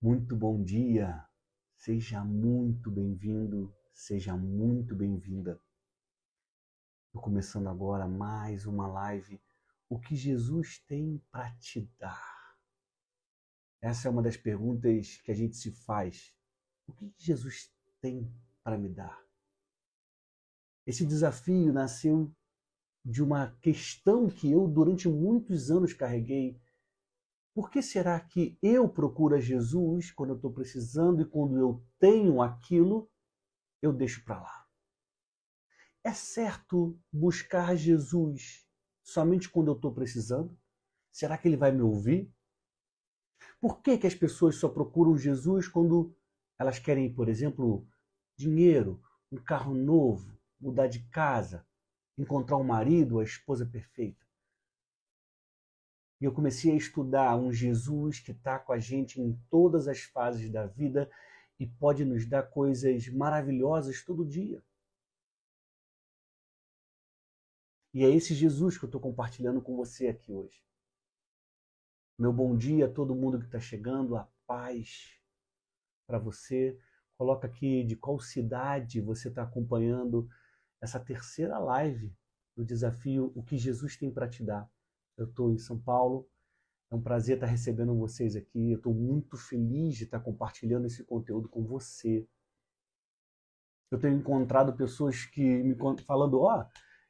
Muito bom dia, seja muito bem-vindo, seja muito bem-vinda. Estou começando agora mais uma live. O que Jesus tem para te dar? Essa é uma das perguntas que a gente se faz. O que Jesus tem para me dar? Esse desafio nasceu de uma questão que eu durante muitos anos carreguei por que será que eu procuro a Jesus quando eu estou precisando e quando eu tenho aquilo, eu deixo para lá? É certo buscar Jesus somente quando eu estou precisando? Será que ele vai me ouvir? Por que, que as pessoas só procuram Jesus quando elas querem, por exemplo, dinheiro, um carro novo, mudar de casa, encontrar um marido, a esposa perfeita? E eu comecei a estudar um Jesus que está com a gente em todas as fases da vida e pode nos dar coisas maravilhosas todo dia. E é esse Jesus que eu estou compartilhando com você aqui hoje. Meu bom dia a todo mundo que está chegando, a paz para você. Coloca aqui de qual cidade você está acompanhando essa terceira live do desafio O que Jesus tem para te dar. Eu estou em São Paulo. É um prazer estar recebendo vocês aqui. Eu estou muito feliz de estar compartilhando esse conteúdo com você. Eu tenho encontrado pessoas que me falando, ó, oh,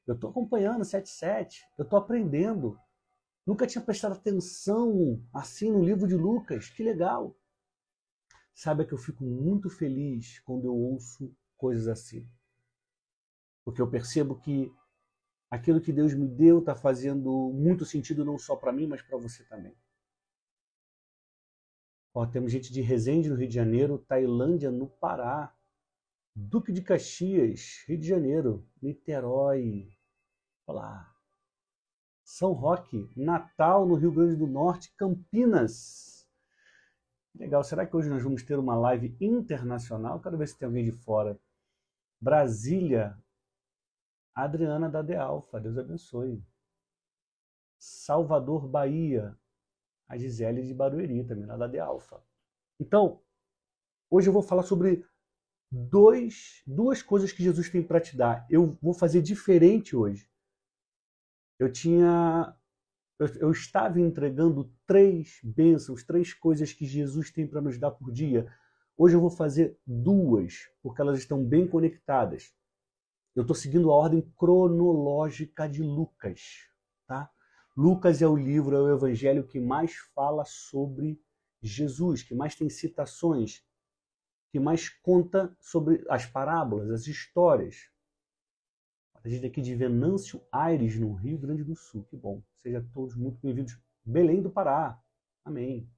eu estou acompanhando 77, eu estou aprendendo. Nunca tinha prestado atenção assim no livro de Lucas. Que legal. Saiba que eu fico muito feliz quando eu ouço coisas assim. Porque eu percebo que aquilo que Deus me deu está fazendo muito sentido não só para mim, mas para você também. Ó, temos gente de Resende, no Rio de Janeiro, Tailândia, no Pará, Duque de Caxias, Rio de Janeiro, Niterói, olá, São Roque, Natal, no Rio Grande do Norte, Campinas. Legal, será que hoje nós vamos ter uma live internacional? Quero ver se tem alguém de fora. Brasília, Adriana da De Alfa, Deus abençoe. Salvador, Bahia, a Gisele de Barueri, também lá da De Alfa. Então, hoje eu vou falar sobre dois, duas coisas que Jesus tem para te dar. Eu vou fazer diferente hoje. Eu tinha. Eu, eu estava entregando três bênçãos, três coisas que Jesus tem para nos dar por dia. Hoje eu vou fazer duas, porque elas estão bem conectadas. Eu estou seguindo a ordem cronológica de Lucas, tá? Lucas é o livro, é o evangelho que mais fala sobre Jesus, que mais tem citações, que mais conta sobre as parábolas, as histórias. A gente aqui de Venâncio Aires, no Rio Grande do Sul. Que bom. Sejam todos muito bem-vindos. Belém do Pará. Amém.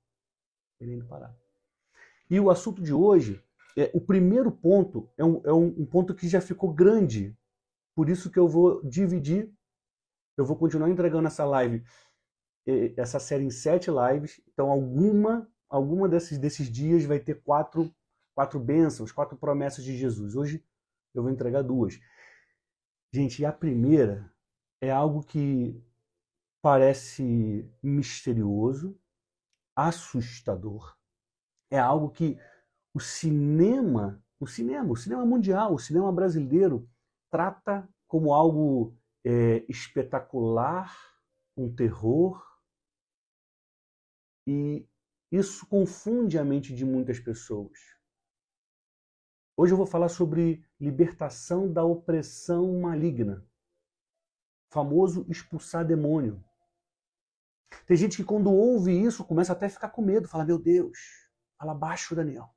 Belém do Pará. E o assunto de hoje é, o primeiro ponto é, um, é um, um ponto que já ficou grande. Por isso que eu vou dividir, eu vou continuar entregando essa live, essa série em sete lives. Então, alguma, alguma desses, desses dias vai ter quatro, quatro bênçãos, quatro promessas de Jesus. Hoje eu vou entregar duas. Gente, a primeira é algo que parece misterioso, assustador. É algo que o cinema, o cinema, o cinema mundial, o cinema brasileiro trata como algo é, espetacular, um terror, e isso confunde a mente de muitas pessoas. Hoje eu vou falar sobre libertação da opressão maligna, famoso expulsar demônio. Tem gente que quando ouve isso começa até a ficar com medo, fala: Meu Deus, fala baixo, Daniel.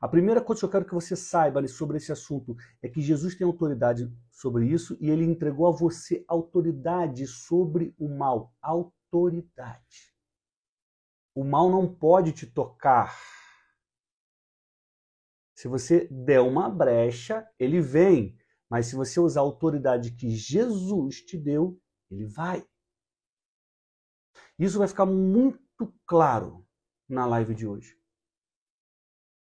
A primeira coisa que eu quero que você saiba sobre esse assunto é que Jesus tem autoridade sobre isso e ele entregou a você autoridade sobre o mal. Autoridade. O mal não pode te tocar. Se você der uma brecha, ele vem. Mas se você usar a autoridade que Jesus te deu, ele vai. Isso vai ficar muito claro na live de hoje.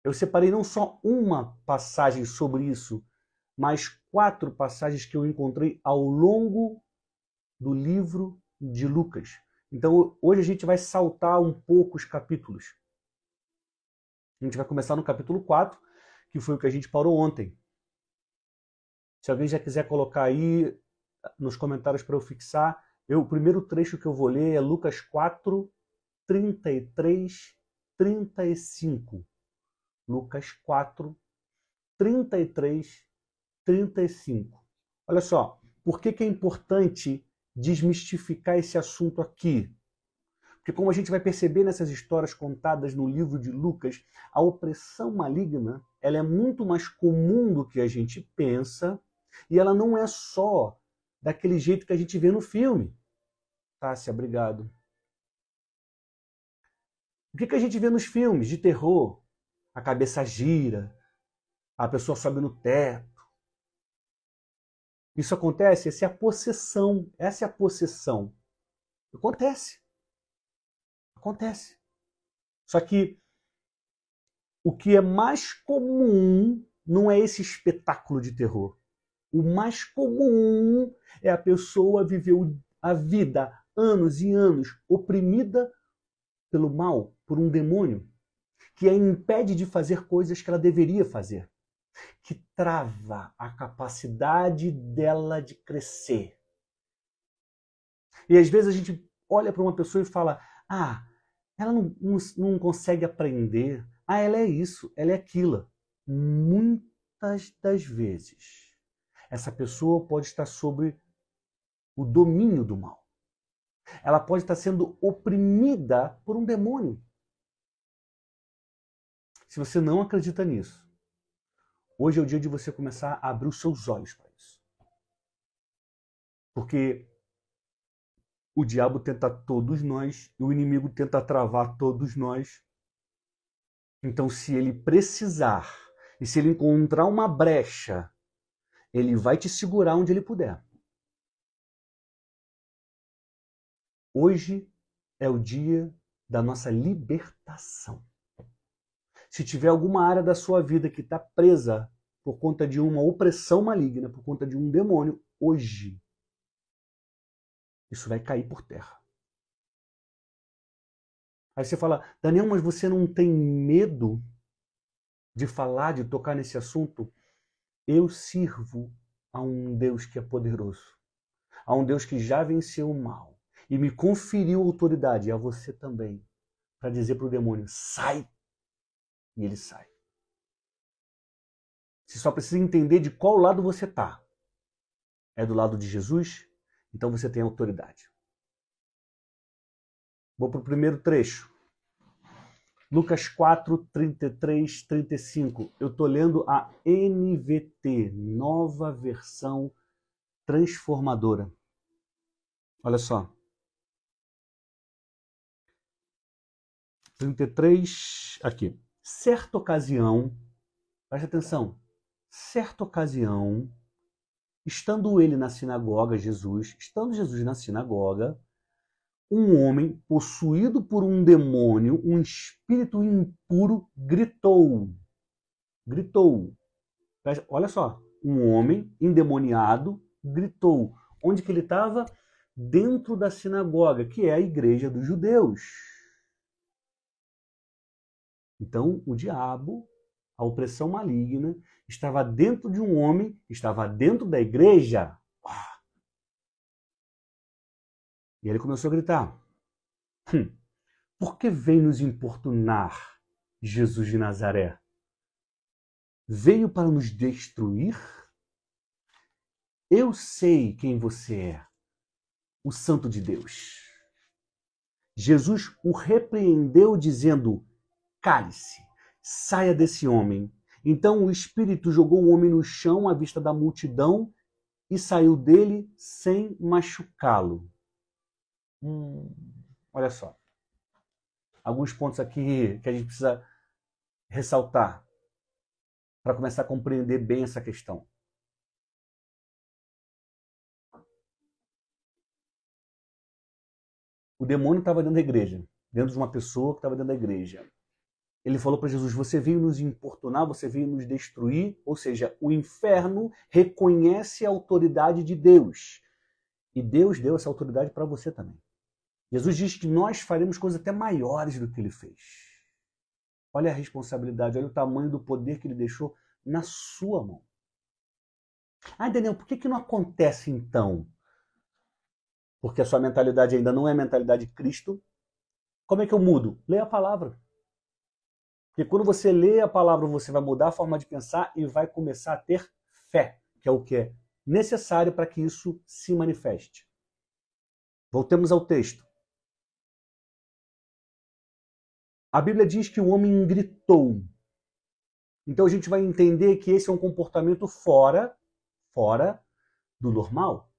Eu separei não só uma passagem sobre isso, mas quatro passagens que eu encontrei ao longo do livro de Lucas. Então, hoje a gente vai saltar um pouco os capítulos. A gente vai começar no capítulo 4, que foi o que a gente parou ontem. Se alguém já quiser colocar aí nos comentários para eu fixar, eu, o primeiro trecho que eu vou ler é Lucas 4, 33, 35. Lucas 4, 33, 35. Olha só, por que, que é importante desmistificar esse assunto aqui? Porque, como a gente vai perceber nessas histórias contadas no livro de Lucas, a opressão maligna ela é muito mais comum do que a gente pensa e ela não é só daquele jeito que a gente vê no filme. Tássia, obrigado. O que, que a gente vê nos filmes de terror? A cabeça gira, a pessoa sobe no teto. Isso acontece, essa é a possessão. Essa é a possessão. Acontece. Acontece. Só que o que é mais comum não é esse espetáculo de terror. O mais comum é a pessoa viver a vida anos e anos oprimida pelo mal, por um demônio, que a impede de fazer coisas que ela deveria fazer, que trava a capacidade dela de crescer. E às vezes a gente olha para uma pessoa e fala: ah, ela não, não, não consegue aprender, ah, ela é isso, ela é aquilo. Muitas das vezes, essa pessoa pode estar sobre o domínio do mal. Ela pode estar sendo oprimida por um demônio. Se você não acredita nisso, hoje é o dia de você começar a abrir os seus olhos para isso. Porque o diabo tenta todos nós e o inimigo tenta travar todos nós. Então, se ele precisar e se ele encontrar uma brecha, ele vai te segurar onde ele puder. Hoje é o dia da nossa libertação. Se tiver alguma área da sua vida que está presa por conta de uma opressão maligna, por conta de um demônio, hoje isso vai cair por terra. Aí você fala, Daniel, mas você não tem medo de falar, de tocar nesse assunto? Eu sirvo a um Deus que é poderoso, a um Deus que já venceu o mal e me conferiu autoridade, a você também, para dizer para o demônio: sai! E ele sai. Você só precisa entender de qual lado você está. É do lado de Jesus? Então você tem autoridade. Vou para o primeiro trecho. Lucas 4, 33, 35. Eu estou lendo a NVT, nova versão transformadora. Olha só. 33, aqui. Certa ocasião, preste atenção, certa ocasião, estando ele na sinagoga, Jesus, estando Jesus na sinagoga, um homem possuído por um demônio, um espírito impuro, gritou. Gritou. Olha só, um homem endemoniado gritou. Onde que ele estava? Dentro da sinagoga, que é a igreja dos judeus. Então, o diabo, a opressão maligna, estava dentro de um homem, estava dentro da igreja. E ele começou a gritar: hum, Por que vem nos importunar, Jesus de Nazaré? Veio para nos destruir? Eu sei quem você é, o Santo de Deus. Jesus o repreendeu, dizendo: Cale-se, saia desse homem. Então o espírito jogou o homem no chão à vista da multidão e saiu dele sem machucá-lo. Hum, olha só. Alguns pontos aqui que a gente precisa ressaltar para começar a compreender bem essa questão. O demônio estava dentro da igreja, dentro de uma pessoa que estava dentro da igreja. Ele falou para Jesus: Você veio nos importunar, você veio nos destruir. Ou seja, o inferno reconhece a autoridade de Deus. E Deus deu essa autoridade para você também. Jesus diz que nós faremos coisas até maiores do que ele fez. Olha a responsabilidade, olha o tamanho do poder que ele deixou na sua mão. Ah, Daniel, por que, que não acontece então? Porque a sua mentalidade ainda não é a mentalidade de Cristo. Como é que eu mudo? Leia a palavra. Porque quando você lê a palavra, você vai mudar a forma de pensar e vai começar a ter fé, que é o que é necessário para que isso se manifeste. Voltemos ao texto. A Bíblia diz que o homem gritou. Então a gente vai entender que esse é um comportamento fora, fora do normal.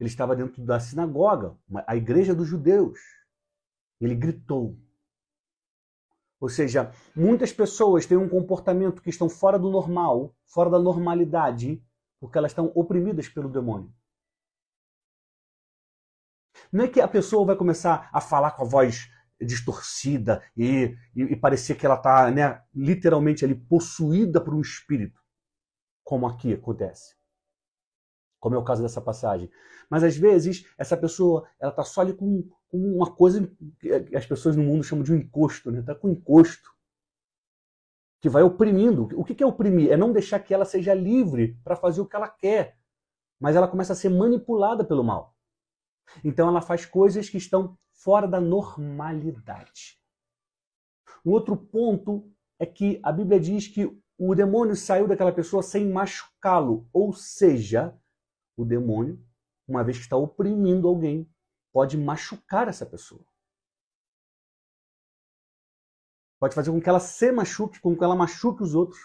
Ele estava dentro da sinagoga, a igreja dos judeus. Ele gritou. Ou seja, muitas pessoas têm um comportamento que estão fora do normal, fora da normalidade, porque elas estão oprimidas pelo demônio. Não é que a pessoa vai começar a falar com a voz distorcida e, e, e parecer que ela está né, literalmente ali possuída por um espírito, como aqui acontece como é o caso dessa passagem. Mas às vezes essa pessoa ela está só ali com, uma coisa que as pessoas no mundo chamam de um encosto, né? Está com um encosto que vai oprimindo. O que é oprimir? É não deixar que ela seja livre para fazer o que ela quer, mas ela começa a ser manipulada pelo mal. Então ela faz coisas que estão fora da normalidade. O outro ponto é que a Bíblia diz que o demônio saiu daquela pessoa sem machucá-lo, ou seja, o demônio, uma vez que está oprimindo alguém, pode machucar essa pessoa. Pode fazer com que ela se machuque, com que ela machuque os outros.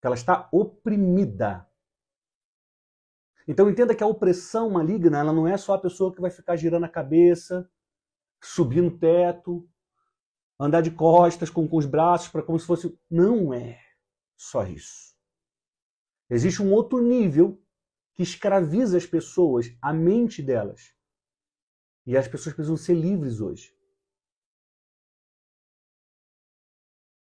Que ela está oprimida. Então entenda que a opressão maligna, ela não é só a pessoa que vai ficar girando a cabeça, subir no teto, andar de costas com, com os braços para como se fosse. Não é só isso. Existe um outro nível que escraviza as pessoas, a mente delas. E as pessoas precisam ser livres hoje.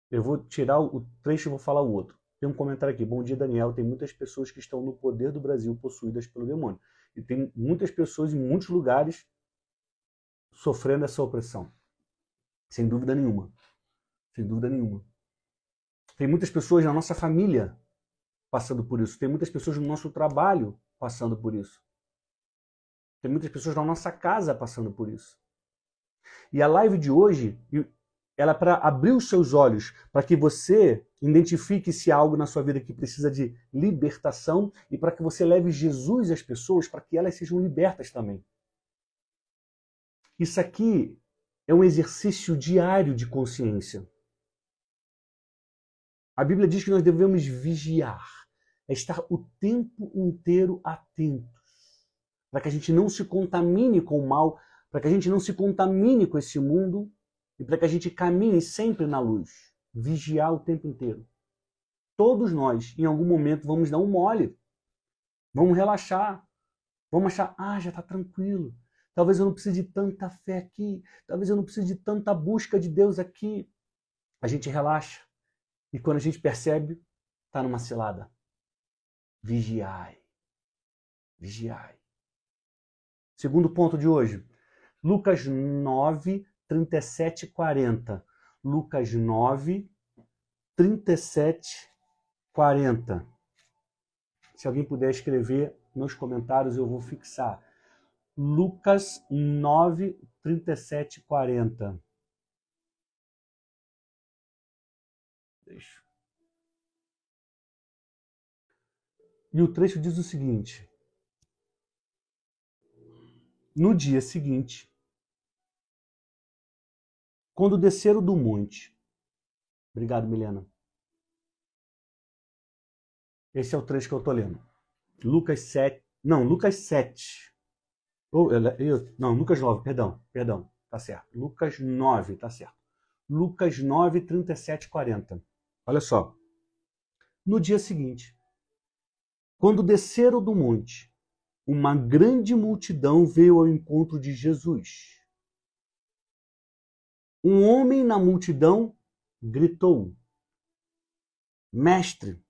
Eu vou tirar o trecho e vou falar o outro. Tem um comentário aqui. Bom dia, Daniel. Tem muitas pessoas que estão no poder do Brasil possuídas pelo demônio. E tem muitas pessoas em muitos lugares sofrendo essa opressão. Sem dúvida nenhuma. Sem dúvida nenhuma. Tem muitas pessoas na nossa família passando por isso. Tem muitas pessoas no nosso trabalho passando por isso. Tem muitas pessoas na nossa casa passando por isso. E a live de hoje, ela é para abrir os seus olhos, para que você identifique se há algo na sua vida que precisa de libertação e para que você leve Jesus às pessoas para que elas sejam libertas também. Isso aqui é um exercício diário de consciência. A Bíblia diz que nós devemos vigiar é estar o tempo inteiro atentos, para que a gente não se contamine com o mal, para que a gente não se contamine com esse mundo e para que a gente caminhe sempre na luz, vigiar o tempo inteiro. Todos nós, em algum momento, vamos dar um mole, vamos relaxar, vamos achar, ah, já está tranquilo. Talvez eu não precise de tanta fé aqui, talvez eu não precise de tanta busca de Deus aqui. A gente relaxa e quando a gente percebe, está numa cilada vigiai. Vigiai. Segundo ponto de hoje, Lucas 9, 37 e 40. Lucas 9, 37, 40. Se alguém puder escrever nos comentários, eu vou fixar. Lucas 9, 37 e 40. Deixa. E o trecho diz o seguinte: No dia seguinte, quando desceram do monte. Obrigado, Milena. Esse é o trecho que eu estou lendo. Lucas 7. Não, Lucas 7. Oh, eu, eu, não, Lucas 9, perdão, perdão, tá certo. Lucas 9, tá certo. Lucas 9, 37, 40. Olha só. No dia seguinte, quando desceram do monte, uma grande multidão veio ao encontro de Jesus. Um homem na multidão gritou: Mestre,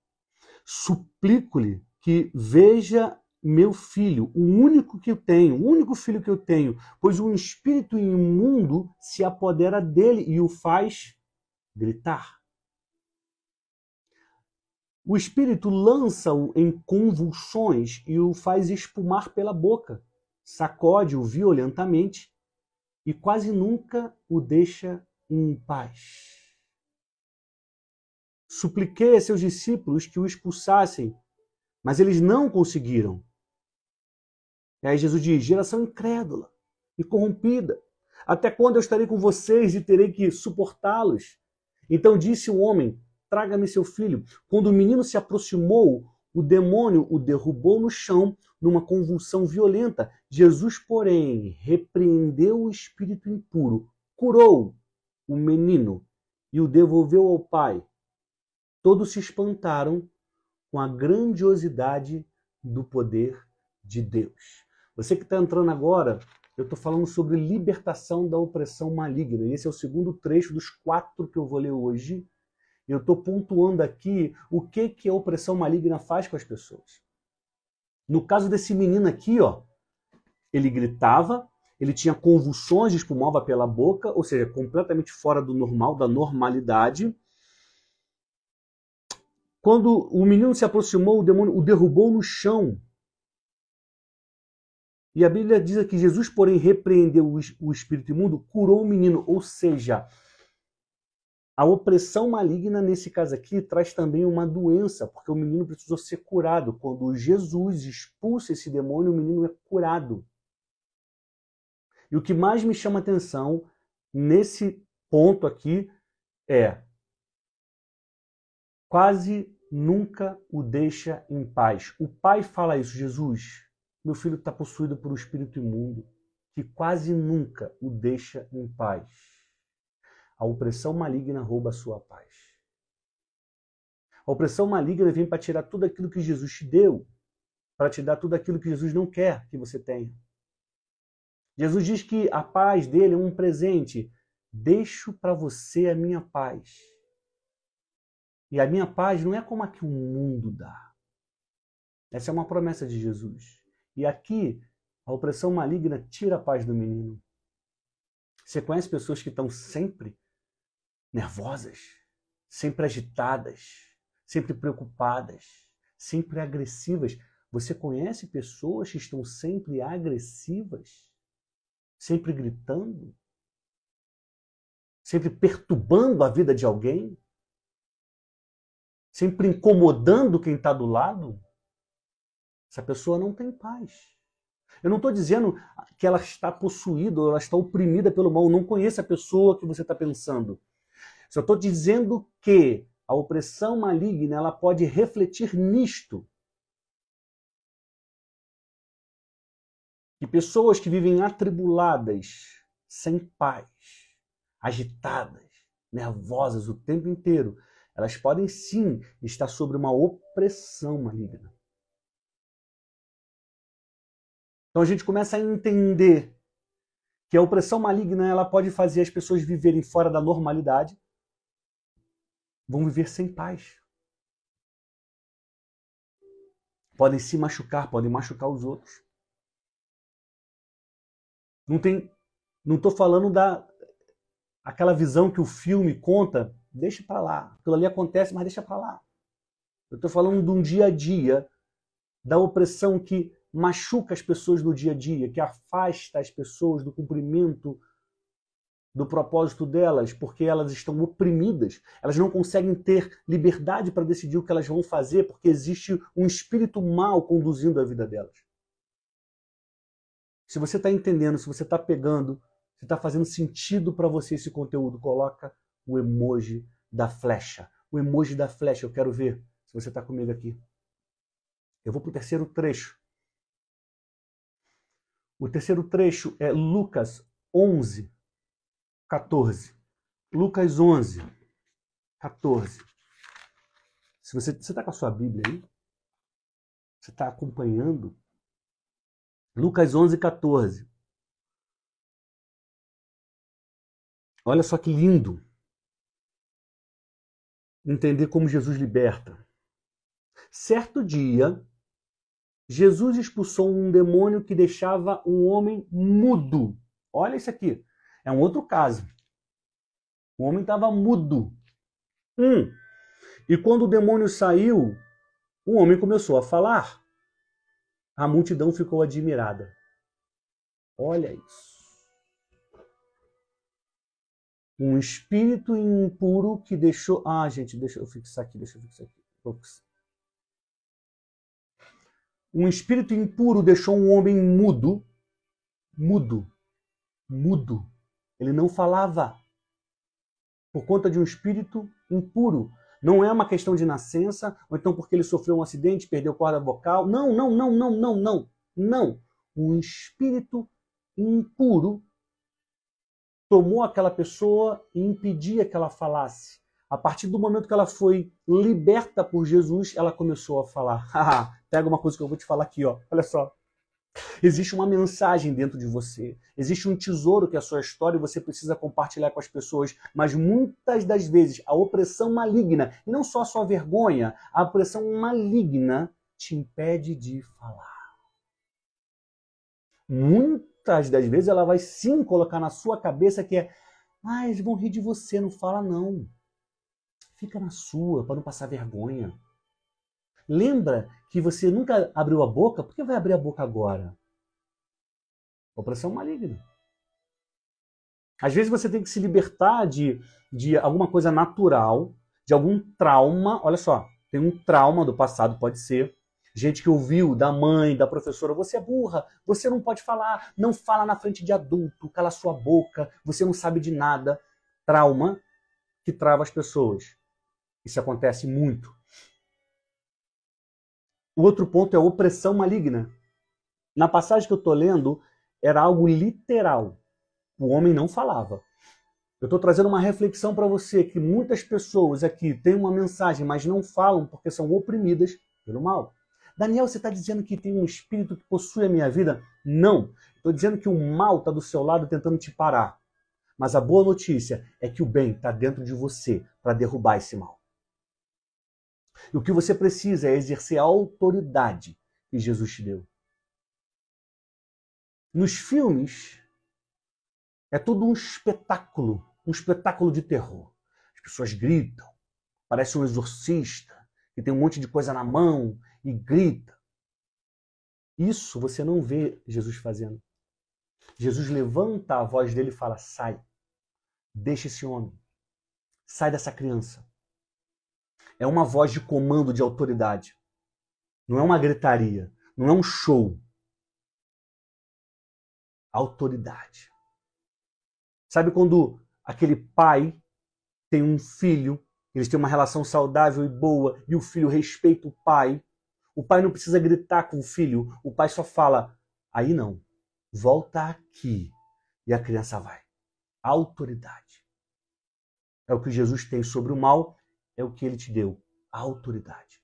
suplico-lhe que veja meu filho, o único que eu tenho, o único filho que eu tenho, pois um espírito imundo se apodera dele e o faz gritar. O espírito lança-o em convulsões e o faz espumar pela boca, sacode-o violentamente e quase nunca o deixa em paz. Supliquei a seus discípulos que o expulsassem, mas eles não conseguiram. E aí Jesus diz: geração incrédula e corrompida, até quando eu estarei com vocês e terei que suportá-los? Então disse o homem: Traga-me seu filho. Quando o menino se aproximou, o demônio o derrubou no chão numa convulsão violenta. Jesus, porém, repreendeu o espírito impuro, curou o menino e o devolveu ao pai. Todos se espantaram com a grandiosidade do poder de Deus. Você que está entrando agora, eu estou falando sobre libertação da opressão maligna. E esse é o segundo trecho dos quatro que eu vou ler hoje. Eu estou pontuando aqui o que, que a opressão maligna faz com as pessoas. No caso desse menino aqui, ó, ele gritava, ele tinha convulsões, espumava pela boca, ou seja, completamente fora do normal, da normalidade. Quando o menino se aproximou, o demônio o derrubou no chão. E a Bíblia diz que Jesus, porém, repreendeu o espírito imundo, curou o menino. Ou seja, a opressão maligna, nesse caso aqui, traz também uma doença, porque o menino precisou ser curado. Quando Jesus expulsa esse demônio, o menino é curado. E o que mais me chama atenção nesse ponto aqui é quase nunca o deixa em paz. O pai fala isso, Jesus, meu filho está possuído por um espírito imundo que quase nunca o deixa em paz. A opressão maligna rouba a sua paz. A opressão maligna vem para tirar tudo aquilo que Jesus te deu, para te dar tudo aquilo que Jesus não quer que você tenha. Jesus diz que a paz dele é um presente. Deixo para você a minha paz. E a minha paz não é como a que o mundo dá. Essa é uma promessa de Jesus. E aqui, a opressão maligna tira a paz do menino. Você conhece pessoas que estão sempre nervosas, sempre agitadas, sempre preocupadas, sempre agressivas? Você conhece pessoas que estão sempre agressivas, sempre gritando, sempre perturbando a vida de alguém, sempre incomodando quem está do lado? Essa pessoa não tem paz. Eu não estou dizendo que ela está possuída ou ela está oprimida pelo mal. Eu não conheço a pessoa que você está pensando. Só estou dizendo que a opressão maligna ela pode refletir nisto. Que pessoas que vivem atribuladas, sem paz, agitadas, nervosas o tempo inteiro, elas podem sim estar sobre uma opressão maligna. Então a gente começa a entender que a opressão maligna ela pode fazer as pessoas viverem fora da normalidade, vão viver sem paz. Podem se machucar, podem machucar os outros. Não tem, não estou falando da aquela visão que o filme conta, deixa para lá. Aquilo ali acontece, mas deixa para lá. Eu estou falando de um dia a dia da opressão que machuca as pessoas no dia a dia, que afasta as pessoas do cumprimento do propósito delas, porque elas estão oprimidas, elas não conseguem ter liberdade para decidir o que elas vão fazer, porque existe um espírito mal conduzindo a vida delas. Se você está entendendo, se você está pegando, se está fazendo sentido para você esse conteúdo, coloca o emoji da flecha. O emoji da flecha, eu quero ver se você está comigo aqui. Eu vou para o terceiro trecho. O terceiro trecho é Lucas 11, 14. Lucas 11, 14. Se você está com a sua Bíblia aí, você está acompanhando. Lucas 11, 14. Olha só que lindo entender como Jesus liberta. Certo dia, Jesus expulsou um demônio que deixava um homem mudo. Olha isso aqui. É um outro caso. O homem estava mudo. Um. E quando o demônio saiu, o homem começou a falar. A multidão ficou admirada. Olha isso. Um espírito impuro que deixou. Ah, gente, deixa eu fixar aqui, deixa eu fixar aqui. Um espírito impuro deixou um homem mudo, mudo, mudo. Ele não falava por conta de um espírito impuro. Não é uma questão de nascença, ou então porque ele sofreu um acidente, perdeu corda vocal. Não, não, não, não, não, não. Não. Um espírito impuro tomou aquela pessoa e impedia que ela falasse. A partir do momento que ela foi liberta por Jesus, ela começou a falar. Pega uma coisa que eu vou te falar aqui, ó. Olha só. Existe uma mensagem dentro de você. Existe um tesouro que é a sua história e você precisa compartilhar com as pessoas. Mas muitas das vezes a opressão maligna, e não só a sua vergonha, a opressão maligna te impede de falar. Muitas das vezes ela vai sim colocar na sua cabeça que é, eles vão rir de você, não fala não. Fica na sua, para não passar vergonha. Lembra que você nunca abriu a boca? Por que vai abrir a boca agora? Opressão maligna. Às vezes você tem que se libertar de, de alguma coisa natural, de algum trauma. Olha só, tem um trauma do passado, pode ser. Gente que ouviu da mãe, da professora, você é burra, você não pode falar, não fala na frente de adulto, cala sua boca, você não sabe de nada. Trauma que trava as pessoas. Isso acontece muito. O outro ponto é opressão maligna. Na passagem que eu estou lendo, era algo literal. O homem não falava. Eu estou trazendo uma reflexão para você que muitas pessoas aqui têm uma mensagem, mas não falam porque são oprimidas pelo mal. Daniel, você está dizendo que tem um espírito que possui a minha vida? Não. Estou dizendo que o mal está do seu lado tentando te parar. Mas a boa notícia é que o bem está dentro de você para derrubar esse mal. E o que você precisa é exercer a autoridade que Jesus te deu. Nos filmes, é tudo um espetáculo, um espetáculo de terror. As pessoas gritam, parece um exorcista que tem um monte de coisa na mão e grita. Isso você não vê Jesus fazendo. Jesus levanta a voz dele e fala: sai, deixa esse homem, sai dessa criança é uma voz de comando, de autoridade. Não é uma gritaria, não é um show. Autoridade. Sabe quando aquele pai tem um filho, eles têm uma relação saudável e boa, e o filho respeita o pai? O pai não precisa gritar com o filho, o pai só fala: aí não, volta aqui. E a criança vai. Autoridade. É o que Jesus tem sobre o mal é o que ele te deu, a autoridade.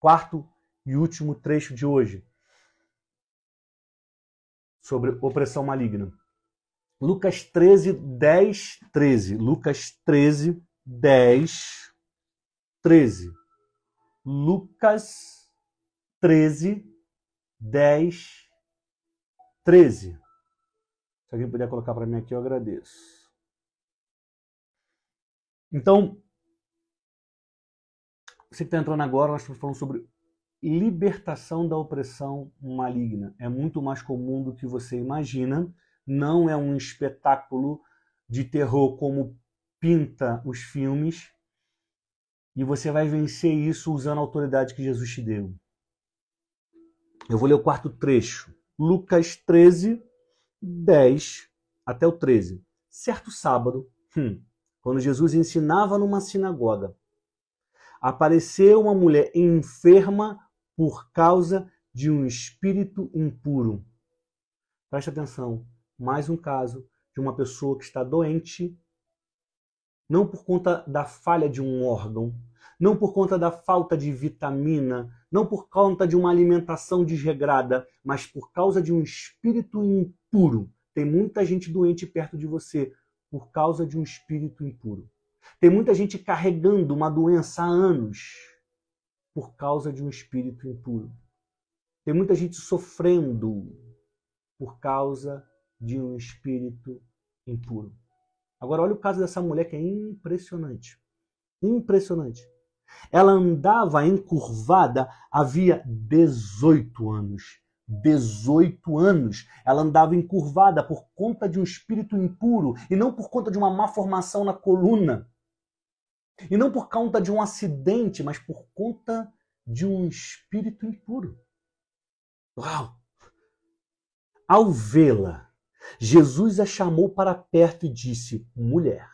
Quarto e último trecho de hoje, sobre opressão maligna. Lucas 13, 10, 13. Lucas 13, 10, 13. Lucas 13, 10, 13. Se alguém puder colocar para mim aqui, eu agradeço. Então, você que está entrando agora, nós estamos falando sobre libertação da opressão maligna. É muito mais comum do que você imagina. Não é um espetáculo de terror como pinta os filmes. E você vai vencer isso usando a autoridade que Jesus te deu. Eu vou ler o quarto trecho. Lucas 13, 10 até o 13. Certo sábado, hum, quando Jesus ensinava numa sinagoga, apareceu uma mulher enferma por causa de um espírito impuro. Preste atenção, mais um caso de uma pessoa que está doente, não por conta da falha de um órgão, não por conta da falta de vitamina, não por conta de uma alimentação desregrada, mas por causa de um espírito impuro. Tem muita gente doente perto de você por causa de um espírito impuro. Tem muita gente carregando uma doença há anos por causa de um espírito impuro. Tem muita gente sofrendo por causa de um espírito impuro. Agora, olha o caso dessa mulher que é impressionante. Impressionante. Ela andava encurvada havia 18 anos. 18 anos. Ela andava encurvada por conta de um espírito impuro e não por conta de uma má formação na coluna. E não por conta de um acidente, mas por conta de um espírito impuro. Uau! Ao vê-la, Jesus a chamou para perto e disse: Mulher,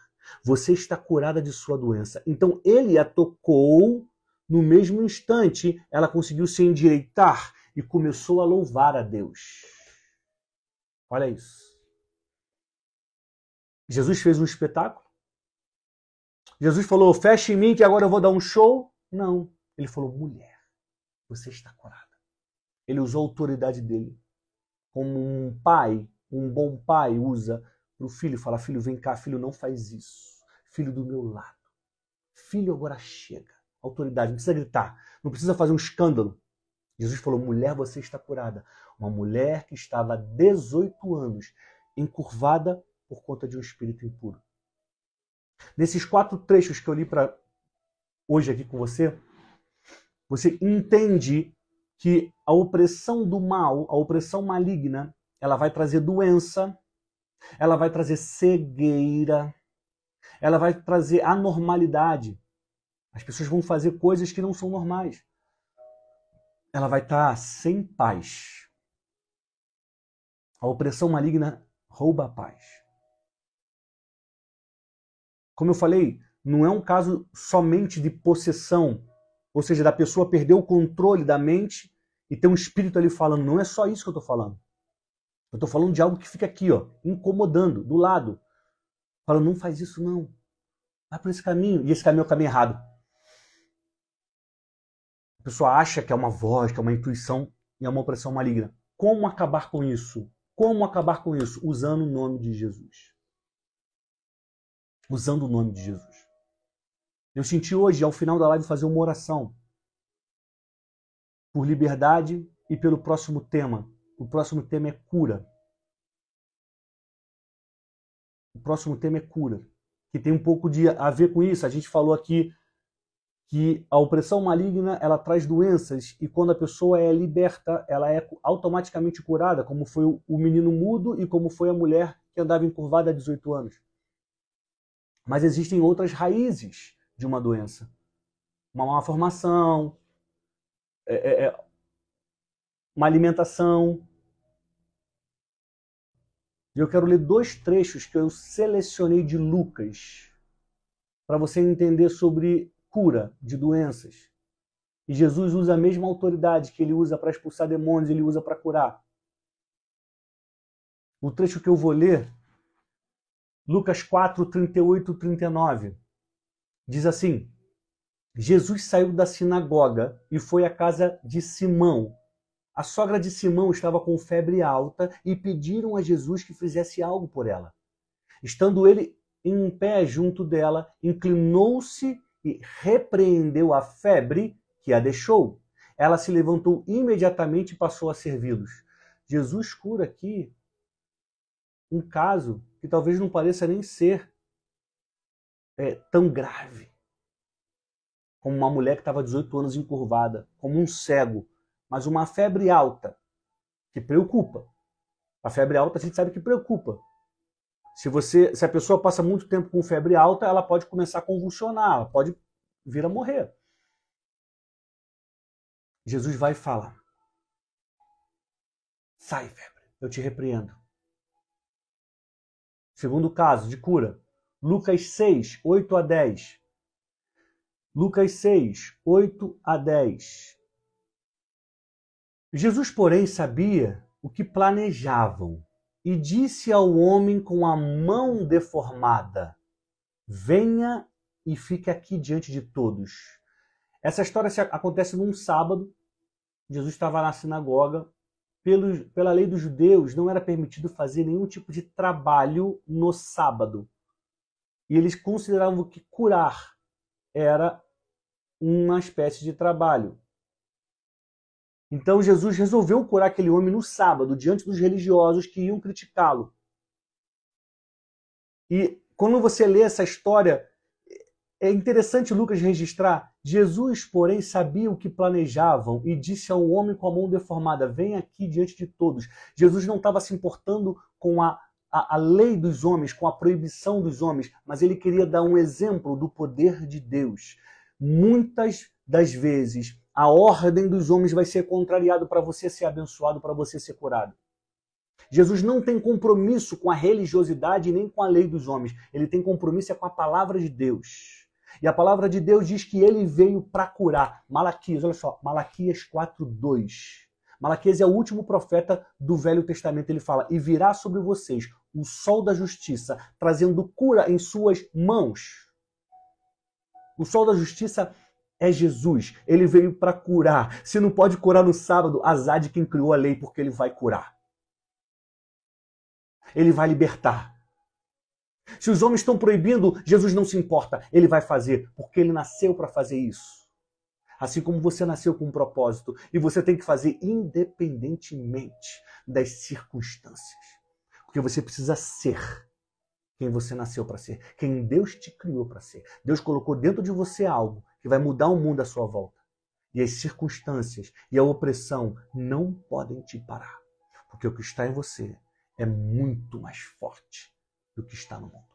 você está curada de sua doença. Então ele a tocou. No mesmo instante, ela conseguiu se endireitar e começou a louvar a Deus. Olha isso. Jesus fez um espetáculo. Jesus falou: Feche em mim que agora eu vou dar um show. Não. Ele falou: Mulher, você está curada. Ele usou a autoridade dele. Como um pai, um bom pai usa para o filho: fala, Filho, vem cá, filho, não faz isso. Filho do meu lado. Filho, agora chega. Autoridade, não precisa gritar, não precisa fazer um escândalo. Jesus falou: mulher, você está curada. Uma mulher que estava há 18 anos encurvada por conta de um espírito impuro. Nesses quatro trechos que eu li para hoje aqui com você, você entende que a opressão do mal, a opressão maligna, ela vai trazer doença, ela vai trazer cegueira, ela vai trazer anormalidade. As pessoas vão fazer coisas que não são normais ela vai estar tá sem paz. A opressão maligna rouba a paz. Como eu falei, não é um caso somente de possessão, ou seja, da pessoa perder o controle da mente e ter um espírito ali falando. Não é só isso que eu estou falando. Eu estou falando de algo que fica aqui, ó, incomodando, do lado. Falando, não faz isso não. Vai por esse caminho. E esse caminho é o caminho errado. A pessoa acha que é uma voz, que é uma intuição e é uma opressão maligna. Como acabar com isso? Como acabar com isso? Usando o nome de Jesus. Usando o nome de Jesus. Eu senti hoje, ao final da live, fazer uma oração por liberdade e pelo próximo tema. O próximo tema é cura. O próximo tema é cura, que tem um pouco de a ver com isso. A gente falou aqui que a opressão maligna ela traz doenças e quando a pessoa é liberta, ela é automaticamente curada, como foi o menino mudo e como foi a mulher que andava encurvada há 18 anos. Mas existem outras raízes de uma doença. Uma má formação, é, é, é uma alimentação. E eu quero ler dois trechos que eu selecionei de Lucas para você entender sobre cura de doenças. E Jesus usa a mesma autoridade que ele usa para expulsar demônios, ele usa para curar. O trecho que eu vou ler, Lucas 4, 38 e 39, diz assim: Jesus saiu da sinagoga e foi à casa de Simão. A sogra de Simão estava com febre alta e pediram a Jesus que fizesse algo por ela. Estando ele em pé junto dela, inclinou-se e repreendeu a febre que a deixou. Ela se levantou imediatamente e passou a servi-los. Jesus cura aqui um caso que talvez não pareça nem ser é, tão grave como uma mulher que estava 18 anos encurvada, como um cego, mas uma febre alta que preocupa. A febre alta a gente sabe que preocupa. Se você, se a pessoa passa muito tempo com febre alta, ela pode começar a convulsionar, ela pode vir a morrer. Jesus vai falar: Sai, febre, eu te repreendo. Segundo caso de cura, Lucas 6, 8 a 10. Lucas 6, 8 a 10. Jesus, porém, sabia o que planejavam e disse ao homem com a mão deformada: Venha e fique aqui diante de todos. Essa história acontece num sábado. Jesus estava na sinagoga. Pelo, pela lei dos judeus, não era permitido fazer nenhum tipo de trabalho no sábado. E eles consideravam que curar era uma espécie de trabalho. Então Jesus resolveu curar aquele homem no sábado, diante dos religiosos que iam criticá-lo. E quando você lê essa história, é interessante Lucas registrar. Jesus, porém, sabia o que planejavam e disse ao homem com a mão deformada: Vem aqui diante de todos. Jesus não estava se importando com a, a, a, lei dos homens, com a proibição dos homens, mas ele queria dar um exemplo do poder de Deus. Muitas das vezes, a ordem dos homens vai ser contrariada para você ser abençoado, para você ser curado. Jesus não tem compromisso com a religiosidade nem com a lei dos homens. Ele tem compromisso é com a palavra de Deus. E a palavra de Deus diz que ele veio para curar. Malaquias, olha só, Malaquias 4:2. Malaquias é o último profeta do Velho Testamento. Ele fala: "E virá sobre vocês o sol da justiça, trazendo cura em suas mãos." O sol da justiça é Jesus. Ele veio para curar. Se não pode curar no sábado, azar de quem criou a lei, porque ele vai curar. Ele vai libertar. Se os homens estão proibindo, Jesus não se importa. Ele vai fazer, porque ele nasceu para fazer isso. Assim como você nasceu com um propósito. E você tem que fazer independentemente das circunstâncias. Porque você precisa ser quem você nasceu para ser, quem Deus te criou para ser. Deus colocou dentro de você algo que vai mudar o mundo à sua volta. E as circunstâncias e a opressão não podem te parar. Porque o que está em você é muito mais forte do que está no mundo.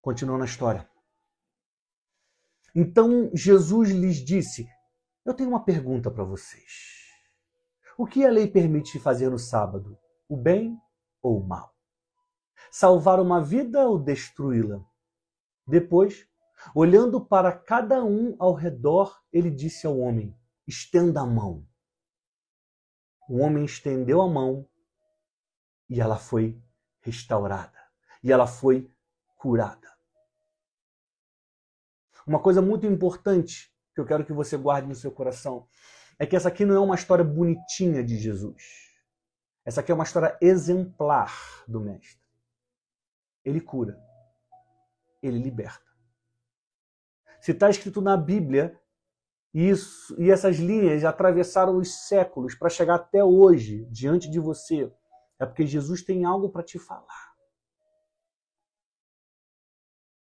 Continuando a história. Então Jesus lhes disse: Eu tenho uma pergunta para vocês. O que a lei permite fazer no sábado? O bem ou o mal? Salvar uma vida ou destruí-la? Depois, olhando para cada um ao redor, ele disse ao homem: Estenda a mão. O homem estendeu a mão e ela foi restaurada. E ela foi curada. Uma coisa muito importante que eu quero que você guarde no seu coração é que essa aqui não é uma história bonitinha de Jesus. Essa aqui é uma história exemplar do Mestre. Ele cura. Ele liberta. Se está escrito na Bíblia, isso, e essas linhas atravessaram os séculos para chegar até hoje, diante de você, é porque Jesus tem algo para te falar.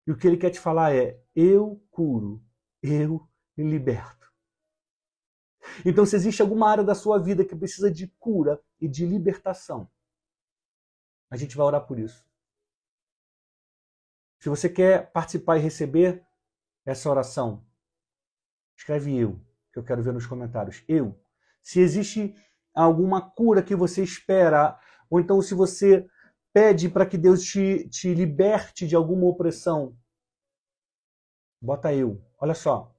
E o que ele quer te falar é: eu curo, eu liberto. Então, se existe alguma área da sua vida que precisa de cura e de libertação, a gente vai orar por isso. Se você quer participar e receber essa oração, escreve eu, que eu quero ver nos comentários. Eu. Se existe alguma cura que você espera ou então, se você pede para que Deus te, te liberte de alguma opressão, bota eu. Olha só.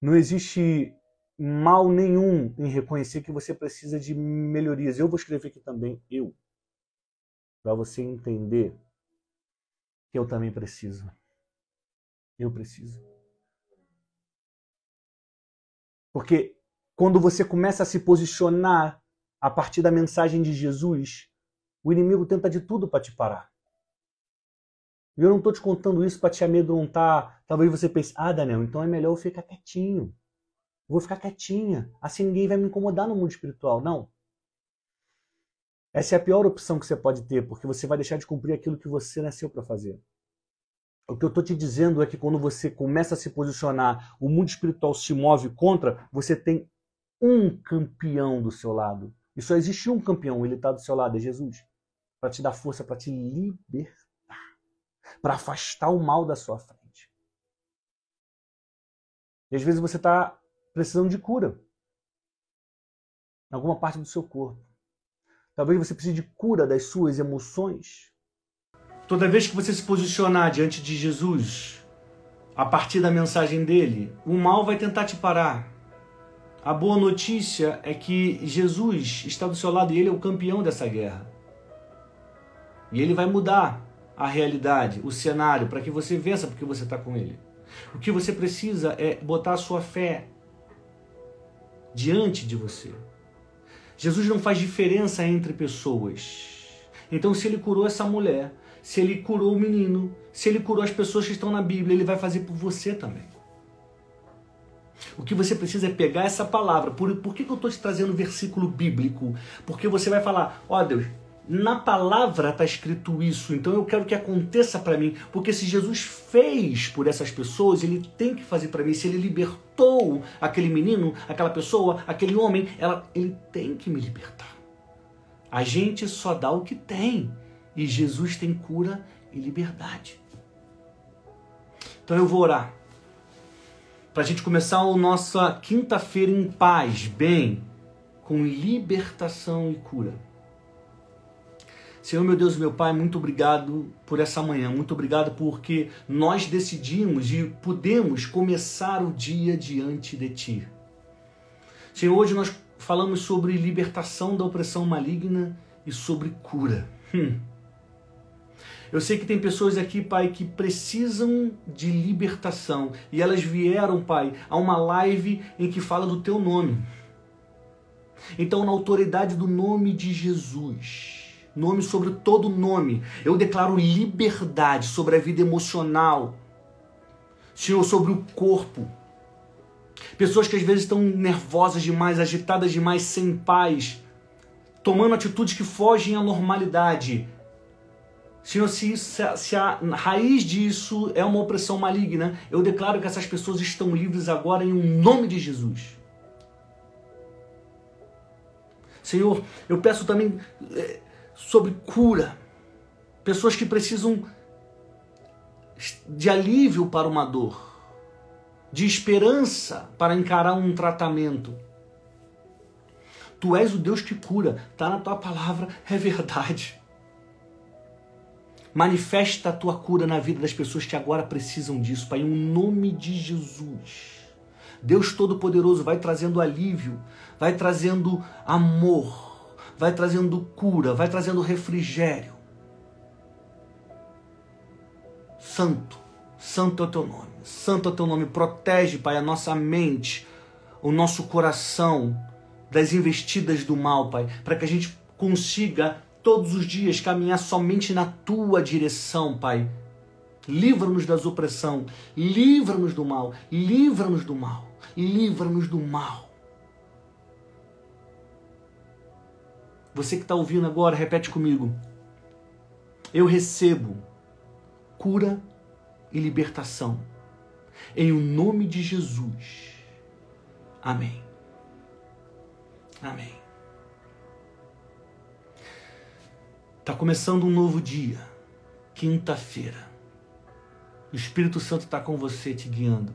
Não existe mal nenhum em reconhecer que você precisa de melhorias. Eu vou escrever aqui também eu, para você entender que eu também preciso. Eu preciso. Porque quando você começa a se posicionar a partir da mensagem de Jesus, o inimigo tenta de tudo para te parar. E eu não estou te contando isso para te amedrontar. Talvez você pense, ah, Daniel, então é melhor eu ficar quietinho. Vou ficar quietinha. Assim ninguém vai me incomodar no mundo espiritual. Não. Essa é a pior opção que você pode ter, porque você vai deixar de cumprir aquilo que você nasceu para fazer. O que eu estou te dizendo é que quando você começa a se posicionar, o mundo espiritual se move contra, você tem um campeão do seu lado. E só existe um campeão, ele está do seu lado, é Jesus. Para te dar força, para te libertar. Para afastar o mal da sua frente. E às vezes você está precisando de cura. Em alguma parte do seu corpo. Talvez você precise de cura das suas emoções. Toda vez que você se posicionar diante de Jesus, a partir da mensagem dele, o mal vai tentar te parar. A boa notícia é que Jesus está do seu lado e ele é o campeão dessa guerra. E ele vai mudar a realidade, o cenário, para que você vença porque você está com ele. O que você precisa é botar a sua fé diante de você. Jesus não faz diferença entre pessoas. Então, se ele curou essa mulher, se ele curou o menino, se ele curou as pessoas que estão na Bíblia, ele vai fazer por você também. O que você precisa é pegar essa palavra. Por, por que, que eu estou te trazendo um versículo bíblico? Porque você vai falar, ó oh, Deus, na palavra está escrito isso, então eu quero que aconteça para mim, porque se Jesus fez por essas pessoas, ele tem que fazer para mim. Se ele libertou aquele menino, aquela pessoa, aquele homem, ela, ele tem que me libertar. A gente só dá o que tem, e Jesus tem cura e liberdade. Então eu vou orar para a gente começar a nossa quinta-feira em paz, bem, com libertação e cura. Senhor, meu Deus, meu Pai, muito obrigado por essa manhã, muito obrigado porque nós decidimos e pudemos começar o dia diante de Ti. Senhor, hoje nós falamos sobre libertação da opressão maligna e sobre cura. Hum. Eu sei que tem pessoas aqui, Pai, que precisam de libertação e elas vieram, Pai, a uma live em que fala do Teu nome. Então, na autoridade do nome de Jesus, nome sobre todo nome. Eu declaro liberdade sobre a vida emocional, Senhor, sobre o corpo. Pessoas que às vezes estão nervosas demais, agitadas demais, sem paz, tomando atitudes que fogem à normalidade. Senhor, se, se, a raiz disso é uma opressão maligna, eu declaro que essas pessoas estão livres agora em um nome de Jesus. Senhor, eu peço também eh, sobre cura. Pessoas que precisam de alívio para uma dor, de esperança para encarar um tratamento. Tu és o Deus que cura, está na tua palavra, é verdade. Manifesta a tua cura na vida das pessoas que agora precisam disso, Pai, em nome de Jesus. Deus Todo-Poderoso vai trazendo alívio, vai trazendo amor, vai trazendo cura, vai trazendo refrigério. Santo, santo é o teu nome, santo é o teu nome. Protege, Pai, a nossa mente, o nosso coração das investidas do mal, Pai, para que a gente consiga todos os dias caminhar somente na tua direção, Pai. Livra-nos das opressão, livra-nos do mal, livra-nos do mal, livra-nos do mal. Você que está ouvindo agora, repete comigo. Eu recebo cura e libertação. Em o nome de Jesus. Amém. Amém. Está começando um novo dia. Quinta-feira. O Espírito Santo está com você te guiando.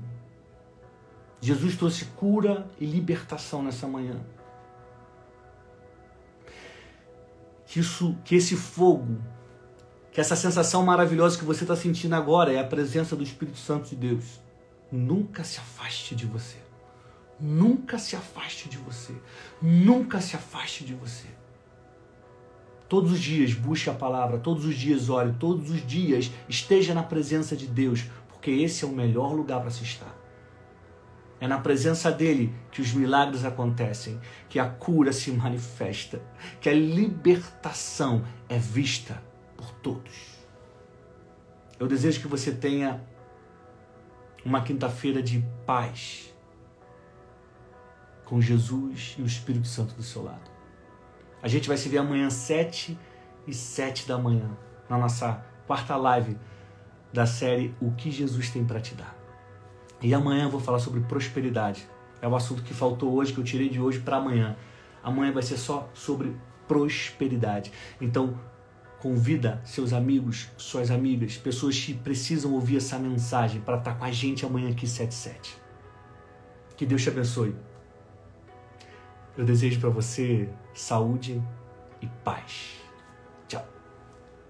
Jesus trouxe cura e libertação nessa manhã. que, isso, que esse fogo, que essa sensação maravilhosa que você está sentindo agora é a presença do Espírito Santo de Deus. Nunca se afaste de você. Nunca se afaste de você. Nunca se afaste de você. Todos os dias busque a palavra, todos os dias ore, todos os dias esteja na presença de Deus, porque esse é o melhor lugar para se estar. É na presença dele que os milagres acontecem, que a cura se manifesta, que a libertação é vista por todos. Eu desejo que você tenha uma quinta-feira de paz com Jesus e o Espírito Santo do seu lado. A gente vai se ver amanhã, sete e sete da manhã, na nossa quarta live da série O que Jesus tem para te dar. E amanhã eu vou falar sobre prosperidade. É o assunto que faltou hoje, que eu tirei de hoje para amanhã. Amanhã vai ser só sobre prosperidade. Então, convida seus amigos, suas amigas, pessoas que precisam ouvir essa mensagem para estar tá com a gente amanhã aqui 77. Que Deus te abençoe. Eu desejo para você saúde e paz.